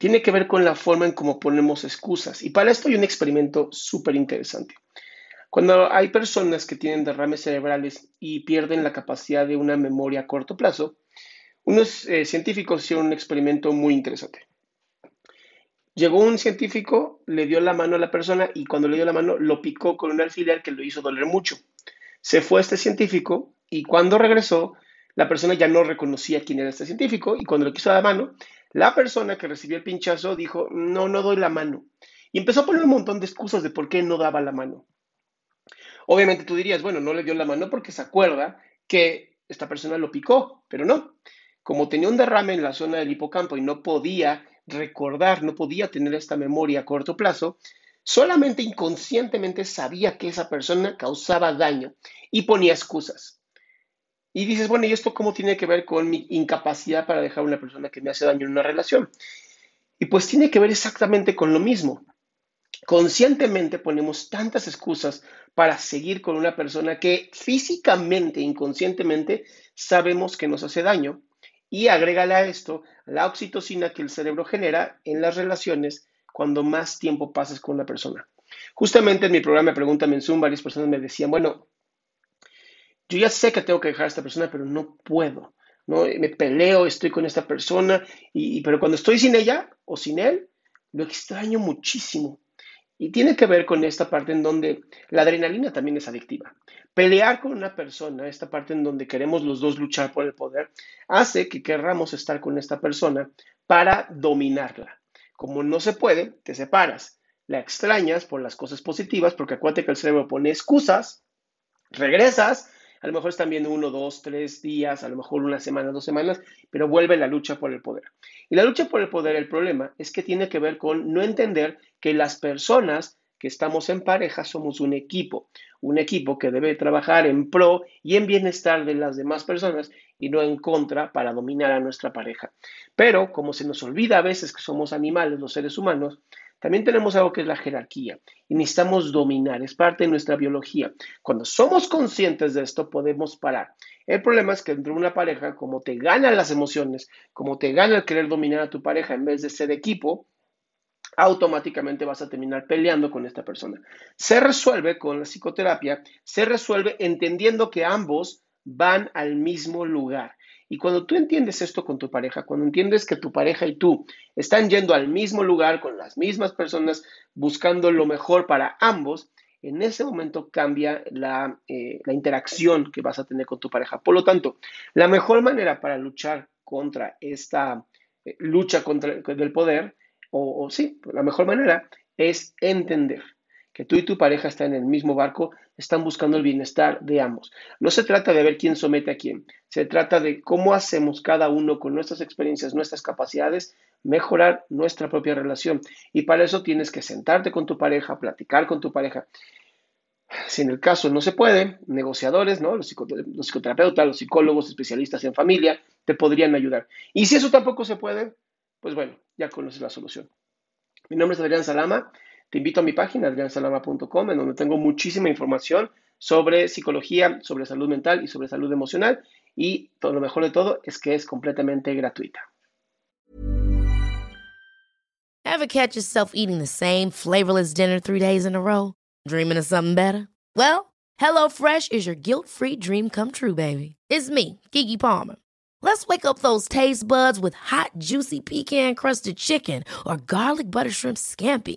tiene que ver con la forma en cómo ponemos excusas. Y para esto hay un experimento súper interesante. Cuando hay personas que tienen derrames cerebrales y pierden la capacidad de una memoria a corto plazo, unos eh, científicos hicieron un experimento muy interesante. Llegó un científico, le dio la mano a la persona y cuando le dio la mano lo picó con un alfiler que lo hizo doler mucho. Se fue este científico y cuando regresó, la persona ya no reconocía quién era este científico y cuando le quiso la mano, la persona que recibió el pinchazo dijo, no, no doy la mano. Y empezó a poner un montón de excusas de por qué no daba la mano. Obviamente tú dirías, bueno, no le dio la mano porque se acuerda que esta persona lo picó, pero no. Como tenía un derrame en la zona del hipocampo y no podía recordar, no podía tener esta memoria a corto plazo, solamente inconscientemente sabía que esa persona causaba daño y ponía excusas. Y dices, bueno, ¿y esto cómo tiene que ver con mi incapacidad para dejar a una persona que me hace daño en una relación? Y pues tiene que ver exactamente con lo mismo. Conscientemente ponemos tantas excusas para seguir con una persona que físicamente, inconscientemente, sabemos que nos hace daño. Y agrégale a esto la oxitocina que el cerebro genera en las relaciones cuando más tiempo pasas con una persona. Justamente en mi programa Pregúntame en Zoom, varias personas me decían, bueno, yo ya sé que tengo que dejar a esta persona, pero no puedo. ¿no? Me peleo, estoy con esta persona, y, pero cuando estoy sin ella o sin él, lo extraño muchísimo. Y tiene que ver con esta parte en donde la adrenalina también es adictiva. Pelear con una persona, esta parte en donde queremos los dos luchar por el poder, hace que querramos estar con esta persona para dominarla. Como no se puede, te separas. La extrañas por las cosas positivas, porque acuérdate que el cerebro pone excusas, regresas, a lo mejor están viendo uno, dos, tres días, a lo mejor una semana, dos semanas, pero vuelve la lucha por el poder. Y la lucha por el poder, el problema es que tiene que ver con no entender que las personas que estamos en pareja somos un equipo, un equipo que debe trabajar en pro y en bienestar de las demás personas y no en contra para dominar a nuestra pareja. Pero como se nos olvida a veces que somos animales, los seres humanos, también tenemos algo que es la jerarquía y necesitamos dominar, es parte de nuestra biología. Cuando somos conscientes de esto podemos parar. El problema es que dentro de una pareja, como te ganan las emociones, como te gana el querer dominar a tu pareja en vez de ser equipo, automáticamente vas a terminar peleando con esta persona. Se resuelve con la psicoterapia, se resuelve entendiendo que ambos van al mismo lugar. Y cuando tú entiendes esto con tu pareja, cuando entiendes que tu pareja y tú están yendo al mismo lugar con las mismas personas, buscando lo mejor para ambos, en ese momento cambia la, eh, interacción que vas a tener con tu pareja. Por lo tanto, la mejor manera para luchar contra esta eh, lucha contra el poder, o, o sí, la mejor manera es entender que tú y tu pareja están en el mismo barco, están buscando el bienestar de ambos. No se trata de ver quién somete a quién, se trata de cómo hacemos cada uno con nuestras experiencias, nuestras capacidades, mejorar nuestra propia relación. Y para eso tienes que sentarte con tu pareja, platicar con tu pareja. Si en el caso no se puede, negociadores, ¿no? Los, psicoterapeutas, los psicólogos, especialistas en familia, te podrían ayudar. Y si eso tampoco se puede, pues bueno, ya conoces la solución. Mi nombre es Adrián Salama. Te invito a mi página, adriansalama.com, en donde tengo muchísima información sobre psicología, sobre salud mental y sobre salud emocional. Y todo lo mejor de todo es que es completamente gratuita. Ever catch yourself eating the same flavorless dinner three days in a row? Dreaming of something better? Well, HelloFresh is your guilt-free dream come true, baby. It's me, Kiki Palmer. Let's wake up those taste buds with hot, juicy pecan-crusted chicken or garlic butter shrimp scampi.